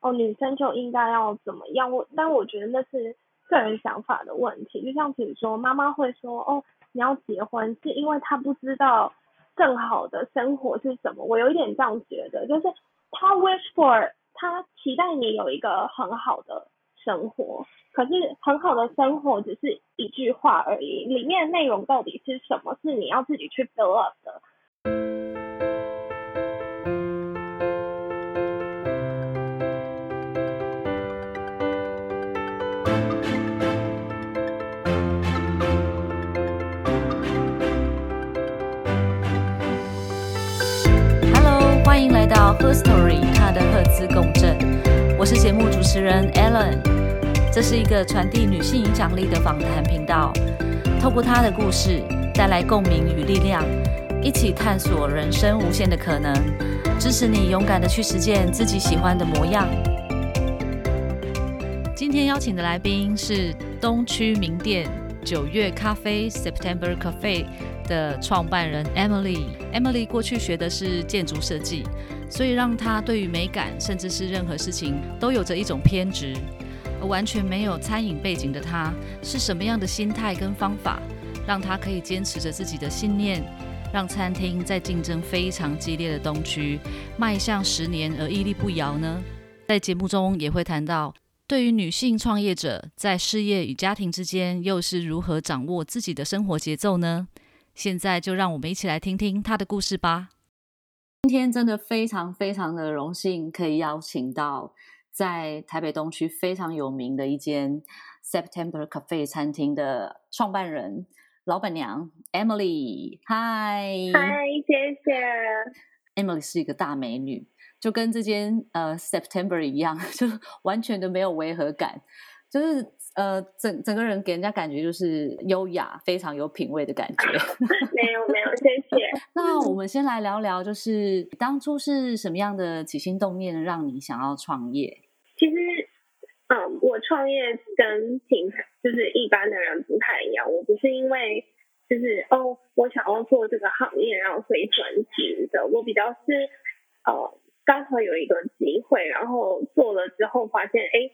哦，女生就应该要怎么样？我但我觉得那是个人想法的问题。就像比如说，妈妈会说，哦，你要结婚是因为她不知道更好的生活是什么。我有一点这样觉得，就是她 wish for，她期待你有一个很好的生活，可是很好的生活只是一句话而已，里面内容到底是什么，是你要自己去 build up 的。到 Her Story，她的赫兹共振。我是节目主持人 Ellen，这是一个传递女性影响力的访谈频道。透过她的故事，带来共鸣与力量，一起探索人生无限的可能，支持你勇敢的去实践自己喜欢的模样。今天邀请的来宾是东区名店九月咖啡 September Cafe。的创办人 Emily，Emily 过去学的是建筑设计，所以让她对于美感，甚至是任何事情都有着一种偏执。而完全没有餐饮背景的她，是什么样的心态跟方法，让她可以坚持着自己的信念，让餐厅在竞争非常激烈的东区迈向十年而屹立不摇呢？在节目中也会谈到，对于女性创业者在事业与家庭之间，又是如何掌握自己的生活节奏呢？现在就让我们一起来听听他的故事吧。今天真的非常非常的荣幸，可以邀请到在台北东区非常有名的一间 September Cafe 餐厅的创办人、老板娘 Emily。嗨，嗨，谢谢。Emily 是一个大美女，就跟这间呃 September 一样，就完全的没有违和感，就是。呃，整整个人给人家感觉就是优雅，非常有品味的感觉。没有没有，谢谢。那我们先来聊聊，就是当初是什么样的起心动念让你想要创业？其实，嗯，我创业跟平就是一般的人不太一样。我不是因为就是哦，我想要做这个行业，然后所以转职的。我比较是呃，刚好有一个机会，然后做了之后发现，哎，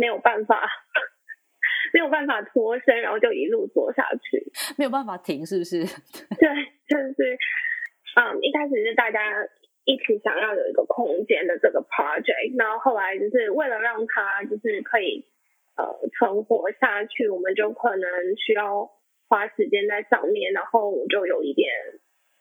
没有办法。没有办法脱身，然后就一路做下去，没有办法停，是不是？对，就是，嗯，一开始是大家一起想要有一个空间的这个 project，然后后来就是为了让它就是可以呃存活下去，我们就可能需要花时间在上面，然后我就有一点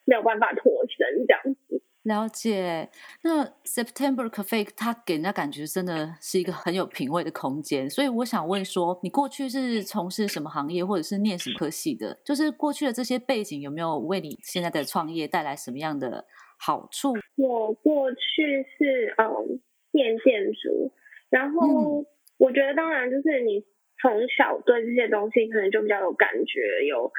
没有办法脱身这样子。了解，那 September Cafe 它给人家感觉真的是一个很有品味的空间，所以我想问说，你过去是从事什么行业，或者是念什么科系的？就是过去的这些背景有没有为你现在的创业带来什么样的好处？我过去是嗯念建筑，然后我觉得当然就是你从小对这些东西可能就比较有感觉，有。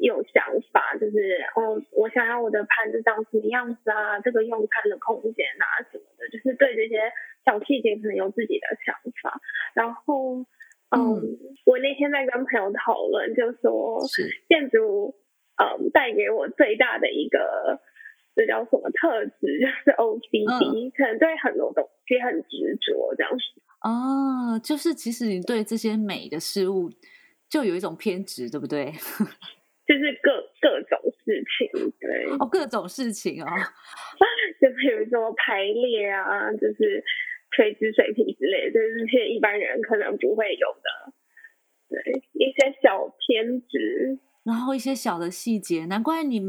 有想法，就是哦，我想要我的盘子长什么样子啊？这个用餐的空间啊什么的，就是对这些小细节可能有自己的想法。然后，嗯，我那天在跟朋友讨论，就说建筑，嗯，带给我最大的一个这叫什么特质，就是 OCD，可能对很多东西很执着这样子。哦，就是其实你对这些美的事物就有一种偏执，对不对？就是各各种事情，对哦，各种事情哦，就比如说排列啊，就是垂直水平之类，就是一些一般人可能不会有的，对一些小偏执，然后一些小的细节，难怪你，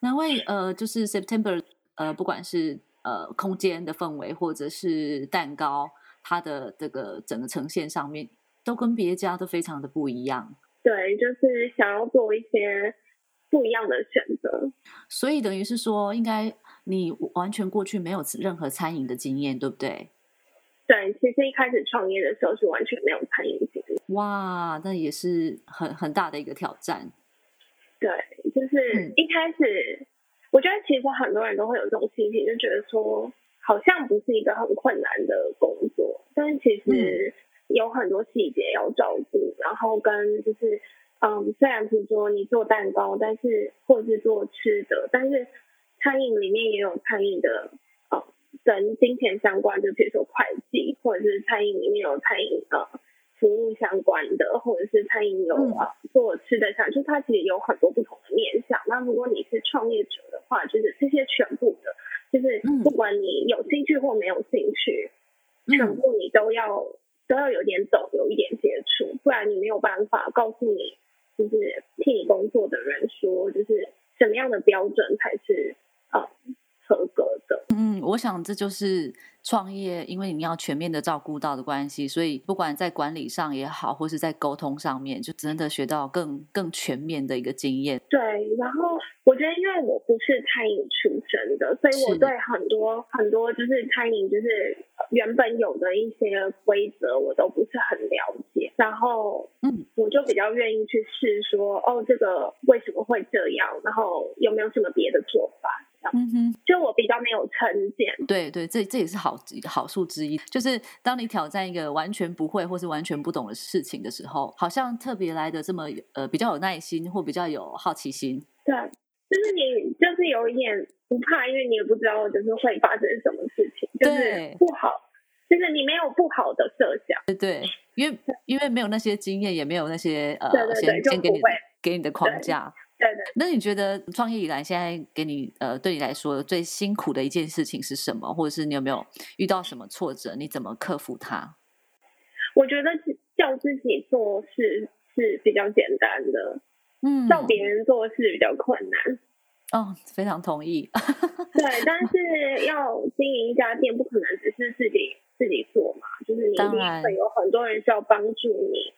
难怪呃，就是 September 呃，不管是呃空间的氛围，或者是蛋糕，它的这个整个呈现上面，都跟别家都非常的不一样。对，就是想要做一些不一样的选择，所以等于是说，应该你完全过去没有任何餐饮的经验，对不对？对，其实一开始创业的时候是完全没有餐饮经验。哇，那也是很很大的一个挑战。对，就是一开始，我觉得其实很多人都会有这种心情，就觉得说好像不是一个很困难的工作，但是其实。有很多细节要照顾，然后跟就是，嗯，虽然是说你做蛋糕，但是或是做吃的，但是餐饮里面也有餐饮的，呃，跟金钱相关，就比如说会计，或者是餐饮里面有餐饮呃服务相关的，或者是餐饮有啊做吃的上，就它其实有很多不同的面向。那如果你是创业者的话，就是这些全部的，就是不管你有兴趣或没有兴趣，全部你都要都要有点懂，有一点接触，不然你没有办法告诉你，就是替你工作的人说，就是什么样的标准才是呃合格的。嗯，我想这就是创业，因为你要全面的照顾到的关系，所以不管在管理上也好，或是在沟通上面，就真的学到更更全面的一个经验。对，然后我觉得，因为我不是餐饮出身的，所以我对很多很多就是餐饮就是原本有的一些规则，我都不是很了解。然后，嗯，我就比较愿意去试，说哦，这个为什么会这样？然后有没有什么别的做法？嗯哼，就我比较没有成见。对对，这这也是好好处之一。就是当你挑战一个完全不会或是完全不懂的事情的时候，好像特别来的这么呃比较有耐心或比较有好奇心。对，就是你就是有一点不怕，因为你也不知道就是会发生什么事情，就是不好，就是你没有不好的设想。对对，因为因为没有那些经验，也没有那些呃先先给你给你的框架。对对，那你觉得创业以来，现在给你呃，对你来说最辛苦的一件事情是什么？或者是你有没有遇到什么挫折？你怎么克服它？我觉得叫自己做事是比较简单的，嗯，叫别人做事比较困难。哦，非常同意。对，但是要经营一家店，不可能只是自己自己做嘛，就是你一定会有很多人需要帮助你。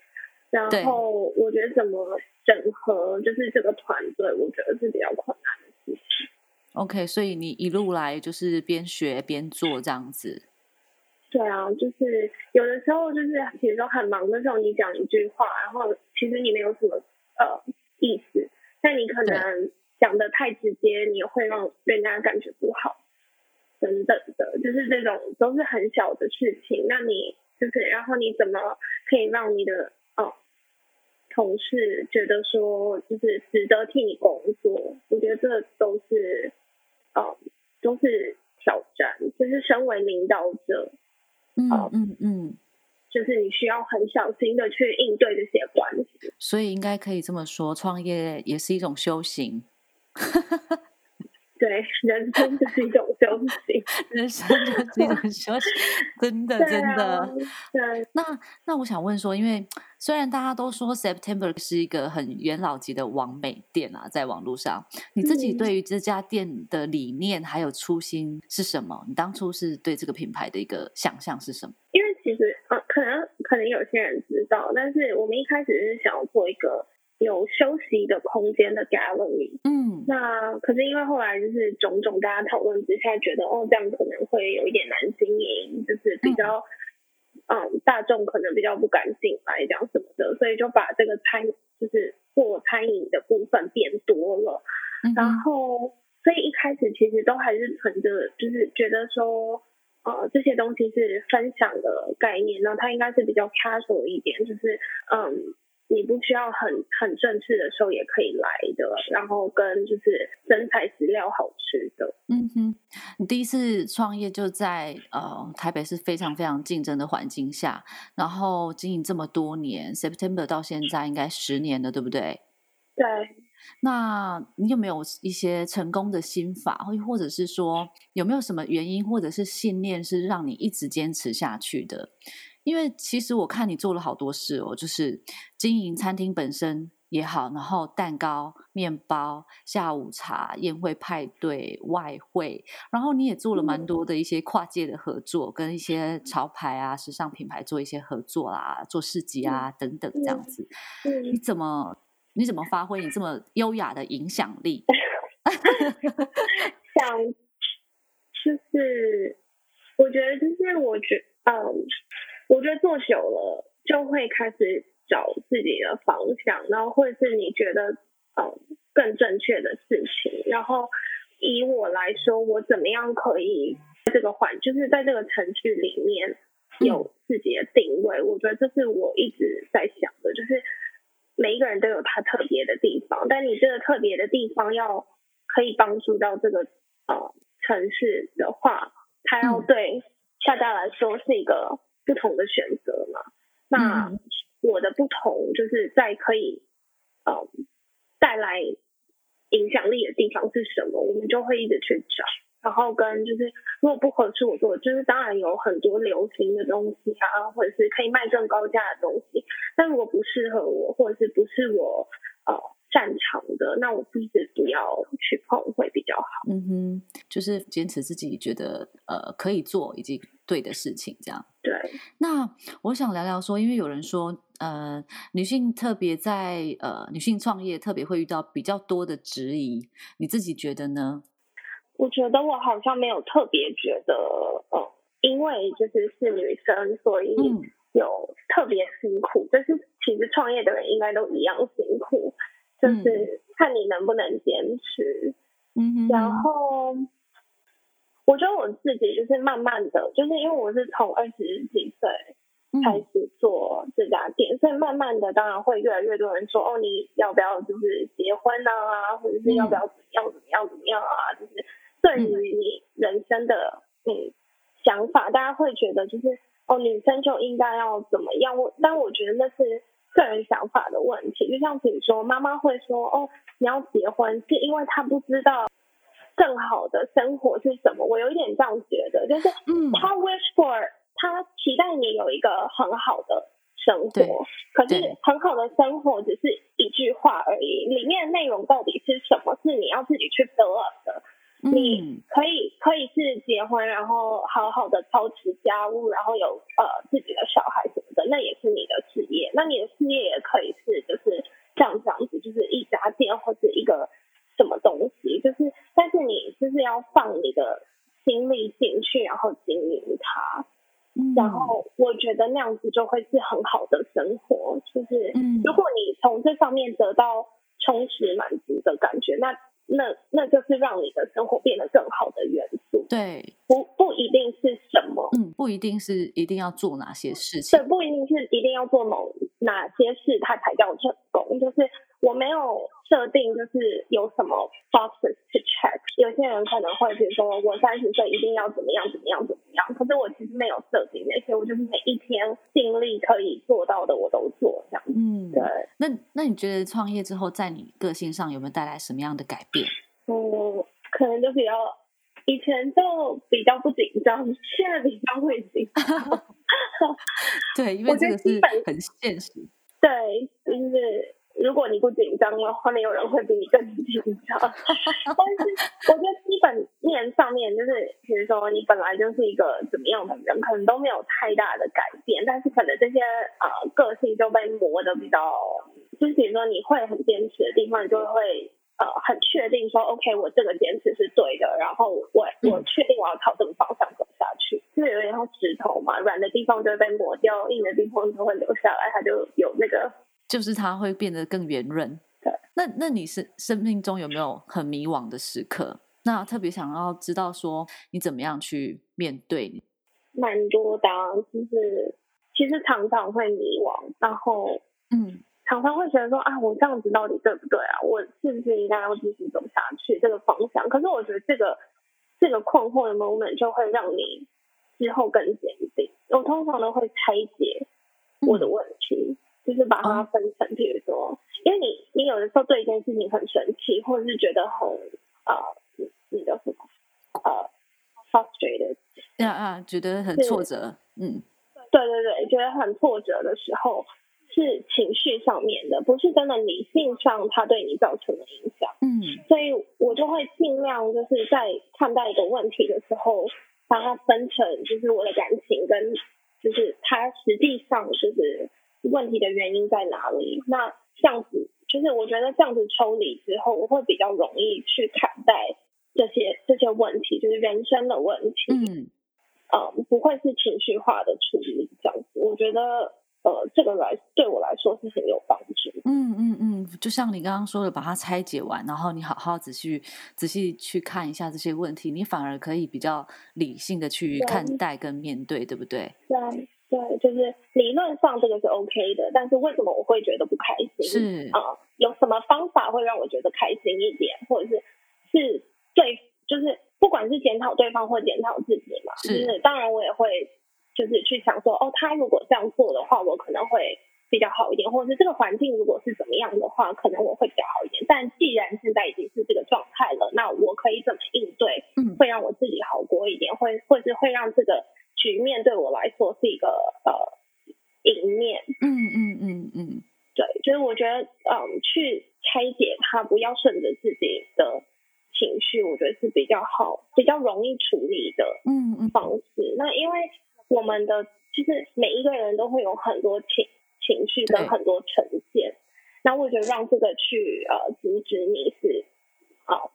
然后我觉得怎么整合，就是这个团队，我觉得是比较困难的事情。OK，所以你一路来就是边学边做这样子。对啊，就是有的时候就是其实都很忙的时候，你讲一句话，然后其实你没有什么呃意思，但你可能讲的太直接，你会让人家感觉不好，等等的，就是这种都是很小的事情。那你就是，然后你怎么可以让你的哦？同事觉得说，就是值得替你工作，我觉得这都是，呃，都是挑战。就是身为领导者，嗯嗯嗯，就是你需要很小心的去应对这些关系。所以应该可以这么说，创业也是一种修行。对，人生就是一种修行，人生就是一种修行，真的，真的。对，那那我想问说，因为虽然大家都说 September 是一个很元老级的网美店啊，在网络上，你自己对于这家店的理念还有初心是什么？你当初是对这个品牌的一个想象是什么？因为其实呃，可能可能有些人知道，但是我们一开始是想要做一个。有休息的空间的 gallery，嗯，那可是因为后来就是种种大家讨论之下，觉得哦这样可能会有一点难经营，就是比较，嗯，大众可能比较不敢进来这样什么的，所以就把这个餐就是做餐饮的部分变多了，然后所以一开始其实都还是存着就是觉得说，呃，这些东西是分享的概念，那它应该是比较 casual 一点，就是嗯。你不需要很很正式的时候也可以来的，然后跟就是真材实料好吃的。嗯哼，你第一次创业就在呃台北是非常非常竞争的环境下，然后经营这么多年，September 到现在应该十年了，对不对？对。那你有没有一些成功的心法，或或者是说有没有什么原因或者是信念是让你一直坚持下去的？因为其实我看你做了好多事哦，就是经营餐厅本身也好，然后蛋糕、面包、下午茶、宴会派对、外汇，然后你也做了蛮多的一些跨界的合作，跟一些潮牌啊、时尚品牌做一些合作啦，做市集啊等等这样子。你怎么你怎么发挥你这么优雅的影响力？想就是我觉得就是我觉嗯。我觉得做久了就会开始找自己的方向，然后或者是你觉得嗯更正确的事情。然后以我来说，我怎么样可以这个环，就是在这个城市里面有自己的定位？我觉得这是我一直在想的，就是每一个人都有他特别的地方，但你这个特别的地方要可以帮助到这个呃城市的话，它要对大家来说是一个。不同的选择嘛。那我的不同就是在可以呃带来影响力的地方是什么，我们就会一直去找。然后跟就是如果不合适我做，就是当然有很多流行的东西啊，或者是可以卖更高价的东西。但如果不适合我，或者是不是我呃擅长的，那我自己不要去碰会比较好。嗯哼，就是坚持自己觉得呃可以做以及对的事情，这样。对。那我想聊聊说，因为有人说，呃，女性特别在呃女性创业特别会遇到比较多的质疑，你自己觉得呢？我觉得我好像没有特别觉得，呃，因为就是是女生，所以有特别辛苦。但是其实创业的人应该都一样辛苦。就是看你能不能坚持，嗯，然后我觉得我自己就是慢慢的，就是因为我是从二十几岁开始做这家店，所以慢慢的当然会越来越多人说，哦，你要不要就是结婚啊，或者是要不要怎么样怎么样怎么样啊，就是对于你人生的嗯想法，大家会觉得就是哦，女生就应该要怎么样？我但我觉得那是。个人想法的问题，就像比如说，妈妈会说：“哦，你要结婚，是因为她不知道更好的生活是什么。”我有一点这样觉得，就是，嗯，她 wish for，她期待你有一个很好的生活，可是很好的生活只是一句话而已，里面内容到底是什么，是你要自己去 build up 的。你可以可以是结婚，然后好好的操持家务，然后有呃自己的小孩什么的，那也是你的事业。那你的事业也可以是就是这样这样子，就是一家店或者一个什么东西，就是但是你就是要放你的心力进去，然后经营它。然后我觉得那样子就会是很好的生活，就是如果你从这方面得到充实满足的感觉，那。那那就是让你的生活变得更好的元素。对，不不一定是什么，嗯，不一定是一定要做哪些事情，对，不一定是一定要做某哪些事，它才叫成功。就是我没有设定，就是有什么 boxes to check。有些人可能会比如说，我三十岁一定要怎么样怎么样怎么样，可是我其实没有设定那些，我就是每一天尽力可以做到的，我都做这样。嗯，对。那那你觉得创业之后，在你个性上有没有带来什么样的改变？嗯，可能就比较以前就比较不紧张，现在比较会紧张。对，因为这个是很现实。对，就是如果你不紧张的话，没有人会比你更紧张。但是我觉得基本面上面，就是比如说你本来就是一个怎么样的人，可能都没有太大的改变，但是可能这些呃个性就被磨的比较，就是比如说你会很坚持的地方，你就会。呃，很确定说，OK，我这个坚持是对的，然后我我确定我要朝这个方向走下去，就有点像石头嘛，软的地方就会被磨掉，硬的地方就会留下来，它就有那个，就是它会变得更圆润。对，那那你是生命中有没有很迷惘的时刻？那特别想要知道说，你怎么样去面对？蛮多的，就是其实常常会迷惘，然后嗯。常常会觉得说啊，我这样子到底对不对啊？我是不是应该要继续走下去这个方向？可是我觉得这个这个困惑的 moment 就会让你之后更坚定。我通常都会拆解我的问题，就是把它分成，比如说，因为你你有的时候对一件事情很生气，或者是觉得很啊，你的什么呃 frustrated，啊啊，觉得很挫折，嗯，对对对，觉得很挫折的时候。是情绪上面的，不是真的理性上它对你造成的影响。嗯，所以我就会尽量就是在看待一个问题的时候，把它分成就是我的感情跟就是它实际上就是问题的原因在哪里。那这样子就是我觉得这样子抽离之后，我会比较容易去看待这些这些问题，就是人生的问题。嗯，嗯，不会是情绪化的处理这样子。我觉得。呃，这个来对我来说是很有帮助。嗯嗯嗯，就像你刚刚说的，把它拆解完，然后你好好仔细仔细去看一下这些问题，你反而可以比较理性的去看待跟面对，对不对？对对，就是理论上这个是 OK 的，但是为什么我会觉得不开心？是啊，有什么方法会让我觉得开心一点，或者是是对，就是不管是检讨对方或检讨自己嘛，是当然我也会。就是去想说，哦，他如果这样做的话，我可能会比较好一点，或者是这个环境如果是怎么样的话，可能我会比较好一点。但既然现在已经是这个状态了，那我可以怎么应对？嗯，会让我自己好过一点，会或是会让这个局面对我来说是一个呃赢面。嗯嗯嗯嗯，对，就是我觉得，嗯，去拆解它，不要顺着自己的情绪，我觉得是比较好、比较容易处理的嗯嗯方式。那因为我们的就是每一个人都会有很多情情绪对跟很多呈现，那我觉得让这个去呃阻止你是啊、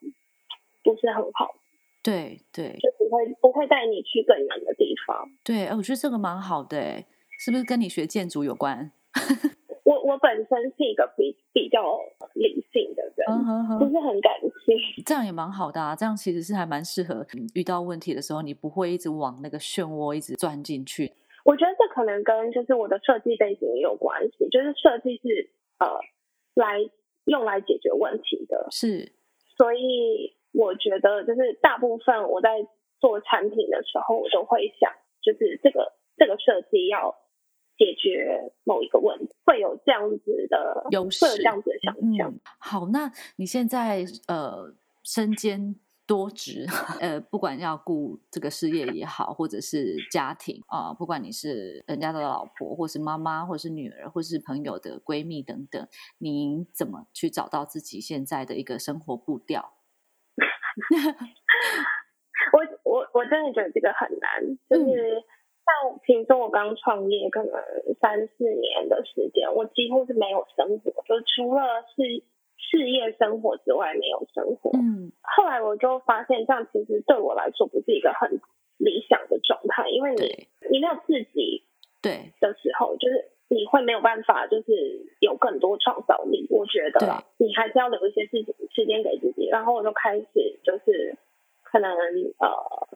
不是很好，对对就不会不会带你去更远的地方。对，哎我觉得这个蛮好的，哎，是不是跟你学建筑有关？我我本身是一个比比较理性的人，不是很感性。这样也蛮好的啊，这样其实是还蛮适合遇到问题的时候，你不会一直往那个漩涡一直钻进去。我觉得这可能跟就是我的设计背景也有关系，就是设计是呃来用来解决问题的，是，所以我觉得就是大部分我在做产品的时候，我都会想，就是这个这个设计要解决某一个问题，会有这样子的优会有这势样子的想象。嗯，好，那你现在呃身兼多职，呃，不管要顾这个事业也好，或者是家庭啊、不管你是人家的老婆，或是妈妈，或是女儿，或是朋友的闺蜜等等，你怎么去找到自己现在的一个生活步调？我我我真的觉得这个很难，就是像比如说我刚创业，可能三四年的时间，我几乎是没有生活，就除了是事业生活之外没有生活。嗯，后来我就发现，这样其实对我来说不是一个很理想的状态，因为你你没有自己对。的时候，就是你会没有办法，就是有更多创造力。我觉得啦，你还是要留一些事情时间给自己。然后我就开始就是可能呃，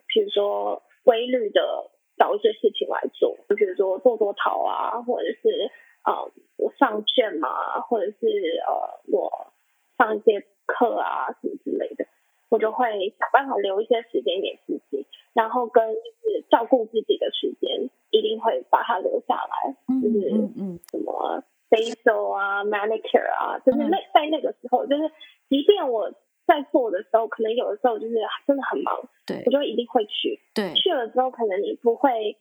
比如说规律的找一些事情来做，比如说做做陶啊，或者是呃我上卷嘛，或者是呃我上一些课啊什么之类的。我就会想办法留一些时间给自己，然后跟就是照顾自己的时间，一定会把它留下来。嗯就是嗯嗯，什么 facial 啊、manicure 啊，就是嗯那在那个时候，就是即便我在做的时候，可能有的时候就是真的很忙，对我就一定会去。对去了之后，可能你不会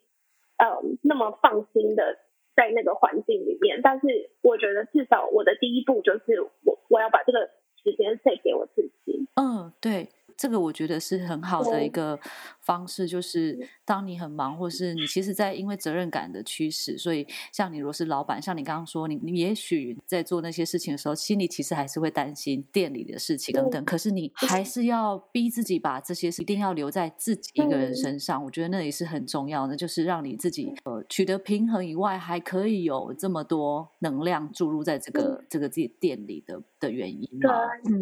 呃那么放心的在那个环境里面，但是我觉得至少我的第一步就是我我要把这个时间塞给我自己。嗯，对，这个我觉得是很好的一对个方式，就是当你很忙，或是你其实，在因为责任感的驱使，所以像你如果是老板，像你刚刚说，你你也许在做那些事情的时候，心里其实还是会担心店里的事情等等，可是你还是要逼自己把这些事一定要留在自己一个人嗯。身上，我觉得那也是很重要的，就是让你自己呃取得平衡以外，还可以有这么多能量注入在这个这个自己店里的的原因对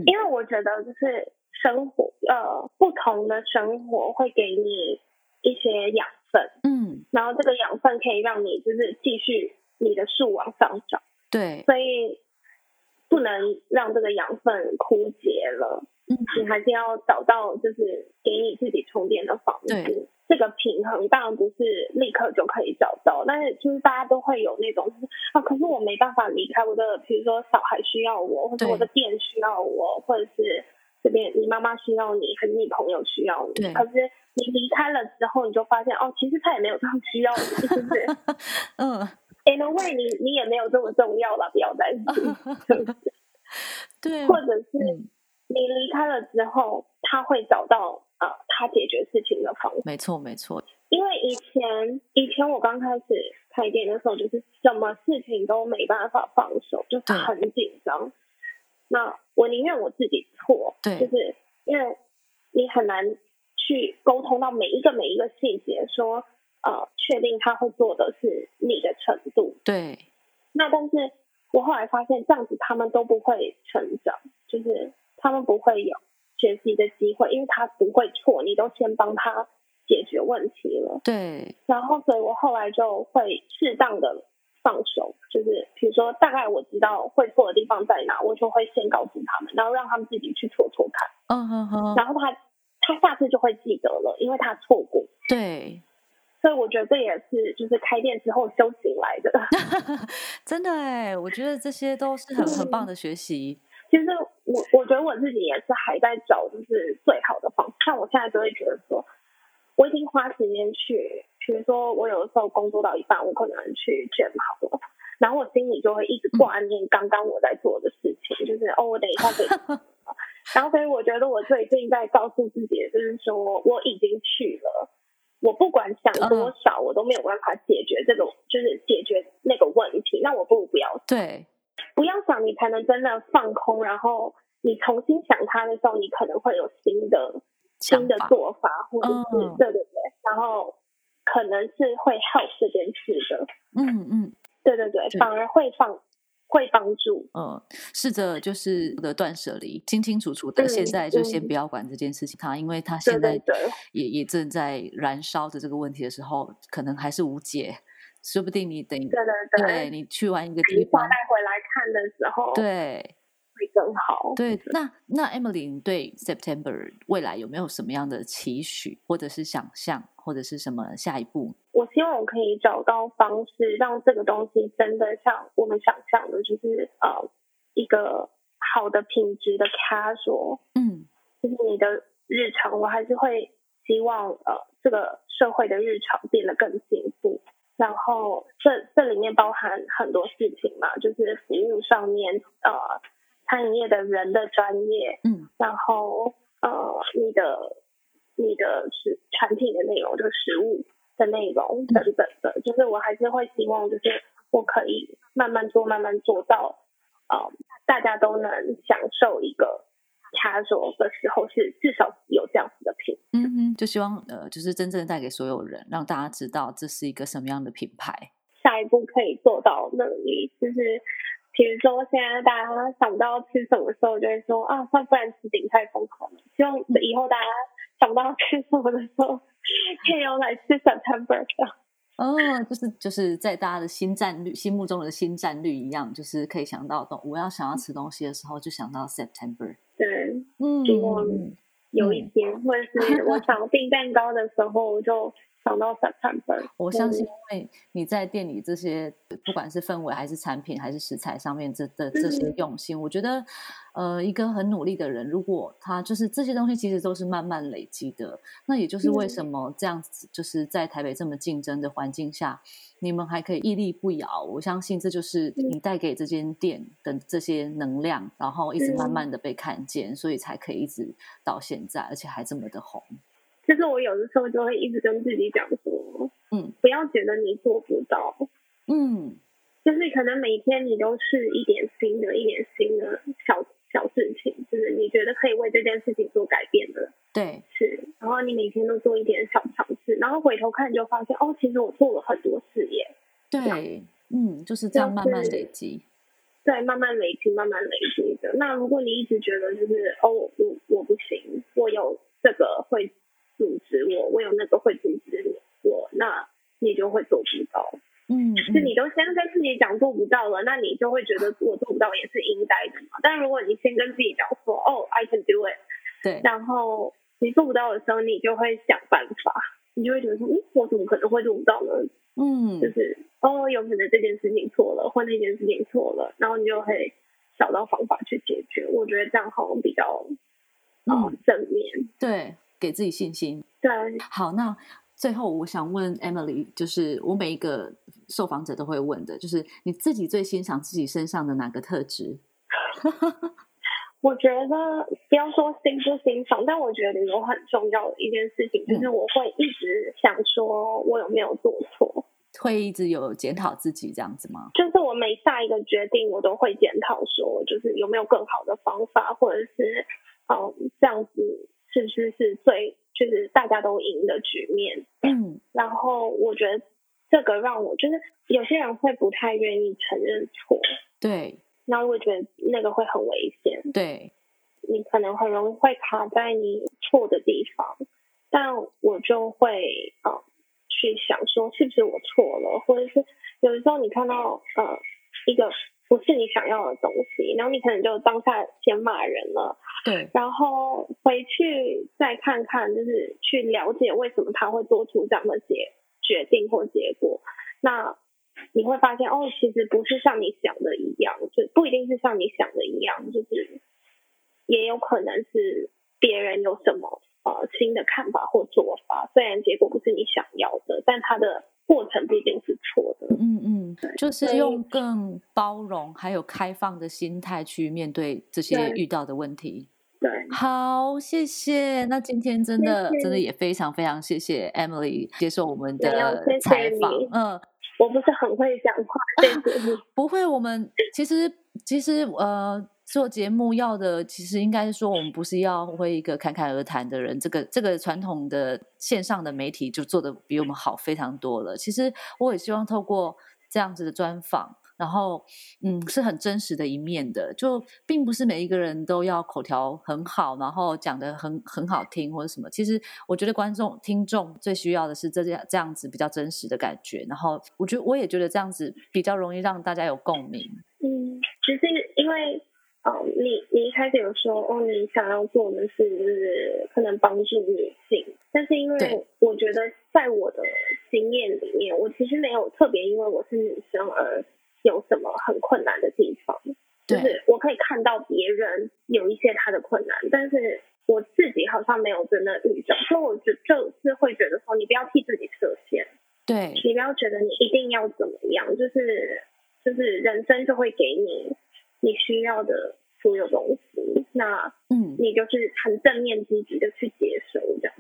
因为我觉得就是生活，呃，不同的生活会给你一些养分，嗯，然后这个养分可以让你就是继续你的树往上长，对，所以不能让这个养分枯竭了。嗯。你还是要找到就是给你自己充电的方对式。这个平衡当然不是立刻就可以找到，但是就是大家都会有那种就是啊，可是我没办法离开我的，比如说小孩需要我，或者我的店需要我，或者是这边你妈妈需要你，还是你朋友需要你。可是你离开了之后，你就发现哦，其实他也没有这么需要你，是不是 嗯，in a way 你你也没有这么重要了，不要担心。对，或者是嗯，你离开了之后，他会找到呃他解决事情的方法。没错没错，因为以前以前我刚开始开店的时候，就是什么事情都没办法放手，就是很紧张。那我宁愿我自己错，对就是因为你很难去沟通到每一个每一个细节，说呃确定他会做的是你的程度。对那但是我后来发现，这样子他们都不会成长，就是他们不会有学习的机会，因为他不会错，你都先帮他解决问题了。对然后，所以我后来就会适当的放手，就是比如说大概我知道会错的地方在哪，我就会先告诉他们，然后让他们自己去错错看，嗯哼哼，然后他他下次就会记得了，因为他错过。对所以我觉得这也是就是开店之后修行来的。真的哎，我觉得这些都是很很棒的学习。其实我我觉得我自己也是还在找就是最好的方式。像我现在就会觉得说，我已经花时间去，比如说我有的时候工作到一半，我可能去卷好了，然后我心里就会一直挂念刚刚我在做的事情，就是哦，我等一下得。然后所以我觉得我最近在告诉自己，就是说我已经去了。我不管想多少，我都没有办法解决这种，就是解决那个问题。那我不如不要对，不要想，你才能真的放空。然后你重新想他的时候，你可能会有新的新的做法，或者是对对对，然后可能是会 help 这件事的。嗯嗯，对对对，反而会放。会帮助，嗯，试着就是的断舍离，清清楚楚的。现在就先不要管这件事情，他因为他现在也也正在燃烧着这个问题的时候，可能还是无解。说不定你等对对对，你去完一个地方带回来看的时候，对。会更好。对，那那 Emily 对 September 未来有没有什么样的期许，或者是想象，或者是什么下一步？我希望我可以找到方式，让这个东西真的像我们想象的，就是呃一个好的品质的 casual。嗯，就是你的日常，我还是会希望呃这个社会的日常变得更进步。然后这这里面包含很多事情嘛，就是服务上面呃。餐饮业的人的专业，嗯，然后呃，你的你的食产品的内容，就食物的内容等等的，就是我还是会希望，就是我可以慢慢做，慢慢做到，呃，大家都能享受一个 casual 的时候，是至少有这样子的品，嗯嗯，就希望呃，就是真正带给所有人，让大家知道这是一个什么样的品牌。下一步可以做到那里，就是。比如说，现在大家想不到吃什么时候，就会说啊，那不然吃鼎泰丰好了。希望以后大家想不到吃什么的时候，可以用来吃 September 的。哦，就是就是在大家的新战略、心目中的新战略一样，就是可以想到，我要想要吃东西的时候，就想到 September。对，嗯，有一天，或者是我想订蛋糕的时候，就。想到 September，我相信，因为你在店里这些，不管是氛围还是产品还是食材上面这的这些用心，我觉得，呃，一个很努力的人，如果他就是这些东西，其实都是慢慢累积的。那也就是为什么这样子，就是在台北这么竞争的环境下，你们还可以屹立不摇。我相信这就是你带给这间店的这些能量，然后一直慢慢的被看见，所以才可以一直到现在，而且还这么的红。就是我有的时候就会一直跟自己讲说，嗯，不要觉得你做不到，嗯，就是可能每天你都是一点新的、一点新的小小事情，就是你觉得可以为这件事情做改变的，对，是，然后你每天都做一点小尝试，然后回头看就发现，哦，其实我做了很多事业，对，嗯，就是这样慢慢累积，对，慢慢累积，慢慢累积的。那如果你一直觉得就是，哦，我我不行，我有这个会。阻止我，我有那个会阻止我，那你就会做不到。嗯，就你都先跟自己讲做不到了，那你就会觉得我做不到也是应该的嘛。但如果你先跟自己讲说，哦，I can do it，对，然后你做不到的时候，你就会想办法，你就会觉得说，嗯，我怎么可能会做不到呢？嗯，就是哦，有可能这件事情错了，或那件事情错了，然后你就会找到方法去解决。我觉得这样好像比较嗯正面，对。给自己信心。对，好，那最后我想问 Emily，就是我每一个受访者都会问的，就是你自己最欣赏自己身上的哪个特质？我觉得不要说欣不欣赏，但我觉得有很重要的一件事情，就是我会一直想说，我有没有做错？会一直有检讨自己这样子吗？就是我每下一个决定，我都会检讨说，就是有没有更好的方法，或者是嗯这样子。是不是是最就是大家都赢的局面？嗯，然后我觉得这个让我就是有些人会不太愿意承认错，对，那我觉得那个会很危险，对，你可能很容易会卡在你错的地方，但我就会呃去想说是不是我错了，或者是有的时候你看到呃一个。不是你想要的东西，然后你可能就当下先骂人了，对，然后回去再看看，就是去了解为什么他会做出这样的决决定或结果，那你会发现哦，其实不是像你想的一样，就不一定是像你想的一样，就是也有可能是别人有什么呃新的看法或做法，虽然结果不是你想要的，但他的过程不一定是错的。嗯嗯，就是用更包容还有开放的心态去面对这些遇到的问题。对，好，谢谢。那今天真的真的也非常非常谢谢 Emily 接受我们的采访。嗯，我不是很会讲话，不会，我们其实其实呃做节目要的，其实应该是说我们不是要会一个侃侃而谈的人。这个这个传统的线上的媒体就做的比我们好非常多了。其实我也希望透过这样子的专访。然后，嗯，是很真实的一面的，就并不是每一个人都要口条很好，然后讲的很很好听或者什么。其实，我觉得观众、听众最需要的是这样这样子比较真实的感觉。然后，我觉得我也觉得这样子比较容易让大家有共鸣。嗯，其实因为，哦，你你一开始有说，哦，你想要做的是就是可能帮助女性，但是因为我觉得在我的经验里面，我其实没有特别因为我是女生而。有什么很困难的地方？就是我可以看到别人有一些他的困难，但是我自己好像没有真的遇到，所以我就就是会觉得说，你不要替自己设限，对你不要觉得你一定要怎么样，就是就是人生就会给你你需要的所有东西，那嗯，你就是很正面积极的去接收这样。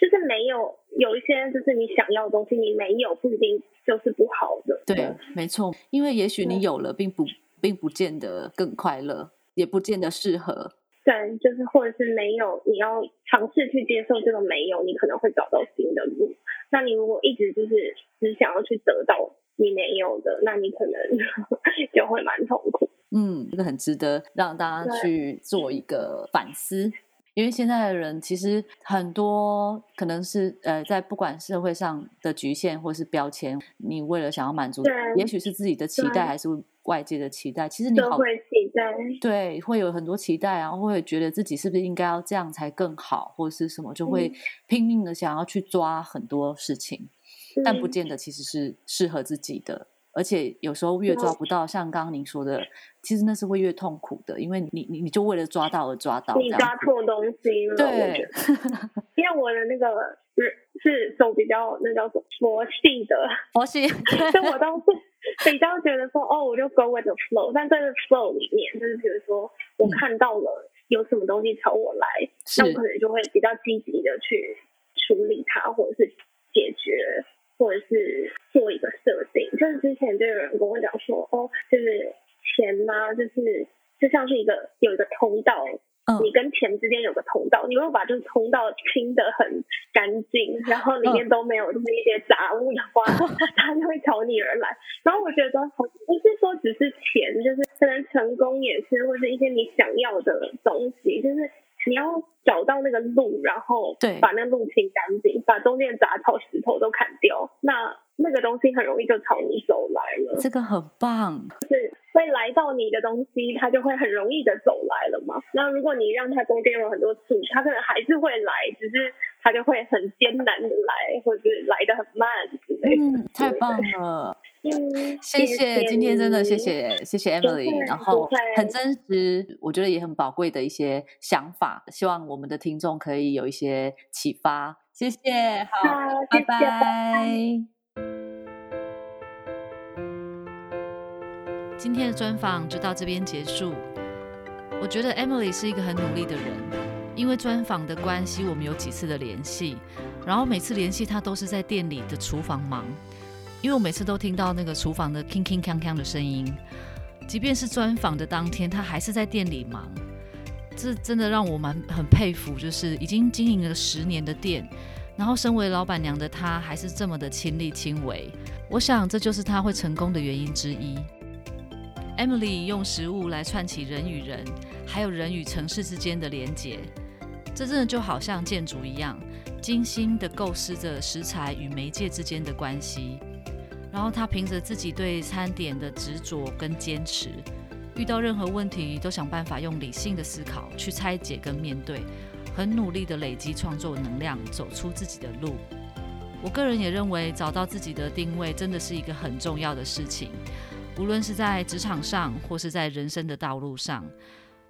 就是没有有一些，就是你想要的东西，你没有不一定就是不好的。对，没错，因为也许你有了，并不并不见得更快乐，也不见得适合。对，就是或者是没有，你要尝试去接受这个没有，你可能会找到新的路。那你如果一直就是只想要去得到你没有的，那你可能 就会蛮痛苦。嗯，这个很值得让大家去做一个反思。因为现在的人其实很多可能是呃，在不管社会上的局限或是标签，你为了想要满足，也许是自己的期待还是外界的期待，其实你好期待，对，会有很多期待，然后会觉得自己是不是应该要这样才更好，或者是什么，就会拼命的想要去抓很多事情，但不见得其实是适合自己的。而且有时候越抓不到，像刚刚您说的，其实那是会越痛苦的，因为你你你就为了抓到而抓到，你抓错东西了。对，因为我的那个是是走比较那叫什么佛系的，佛系，所以我都是比较觉得说，哦，我就 go with the flow，但在这 flow 里面，就是比如说我看到了有什么东西朝我来，那我可能就会比较积极的去处理它，或者是解决。或者是做一个设定，就是之前就有人跟我讲说，哦，就是钱嘛，就是就像是一个有一个通道，你跟钱之间有个通道，你如果把这个通道清的很干净，然后里面都没有就是一些杂物的话，它就会朝你而来。然后我觉得不是说只是钱，就是可能成功也是，或者一些你想要的东西，就是。你要找到那个路，然后把那路清干净，把中间杂草、石头都砍掉，那那个东西很容易就朝你走来了。这个很棒，是会来到你的东西，它就会很容易的走来了嘛。那如果你让它中间有很多树，它可能还是会来，只是它就会很艰难的来，或者是来的很慢之类的。嗯，太棒了。谢谢，今天真的谢谢谢谢 Emily，然后很真实，我觉得也很宝贵的一些想法，希望我们的听众可以有一些启发。谢谢，好，拜拜。今天的专访就到这边结束。我觉得 Emily 是一个很努力的人，因为专访的关系，我们有几次的联系，然后每次联系她都是在店里的厨房忙。因为我每次都听到那个厨房的铿铿锵锵的声音，即便是专访的当天，他还是在店里忙。这真的让我蛮很佩服，就是已经经营了十年的店，然后身为老板娘的她还是这么的亲力亲为。我想这就是她会成功的原因之一。Emily 用食物来串起人与人，还有人与城市之间的连结，这真的就好像建筑一样，精心的构思着食材与媒介之间的关系。然后他凭着自己对餐点的执着跟坚持，遇到任何问题都想办法用理性的思考去拆解跟面对，很努力的累积创作能量，走出自己的路。我个人也认为，找到自己的定位真的是一个很重要的事情，无论是在职场上，或是在人生的道路上。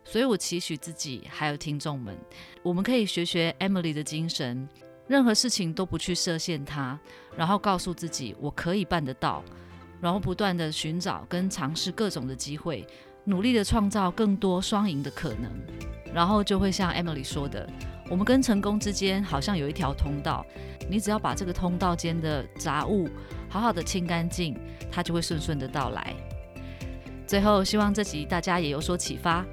所以我期许自己，还有听众们，我们可以学学 Emily 的精神，任何事情都不去设限它，然后告诉自己我可以办得到，然后不断的寻找跟尝试各种的机会，努力的创造更多双赢的可能，然后就会像 Emily 说的。我们跟成功之间好像有一条通道，你只要把这个通道间的杂物好好的清干净，它就会顺顺的到来。最后，希望这集大家也有所启发，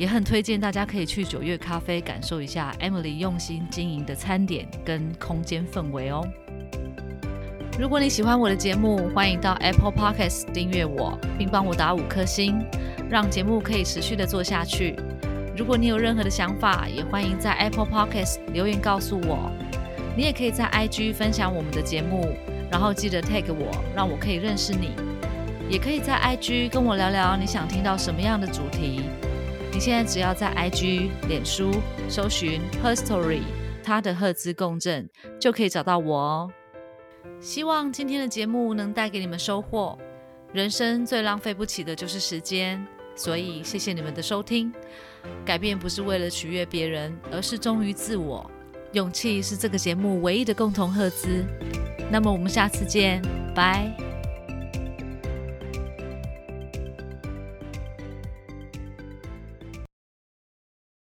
也很推荐大家可以去九月咖啡感受一下 Emily 用心经营的餐点跟空间氛围哦。如果你喜欢我的节目，欢迎到 Apple Podcast 订阅我，并帮我打五颗星，让节目可以持续的做下去。如果你有任何的想法，也欢迎在 Apple Podcast 留言告诉我。你也可以在 IG 分享我们的节目，然后记得 tag 我，让我可以认识你。也可以在 IG 跟我聊聊你想听到什么样的主题。你现在只要在 IG、脸书搜寻 Her Story，他的赫兹共振，就可以找到我哦。希望今天的节目能带给你们收获。人生最浪费不起的就是时间。所以，谢谢你们的收听。改变不是为了取悦别人，而是忠于自我。勇气是这个节目唯一的共同赫兹。那么，我们下次见，拜。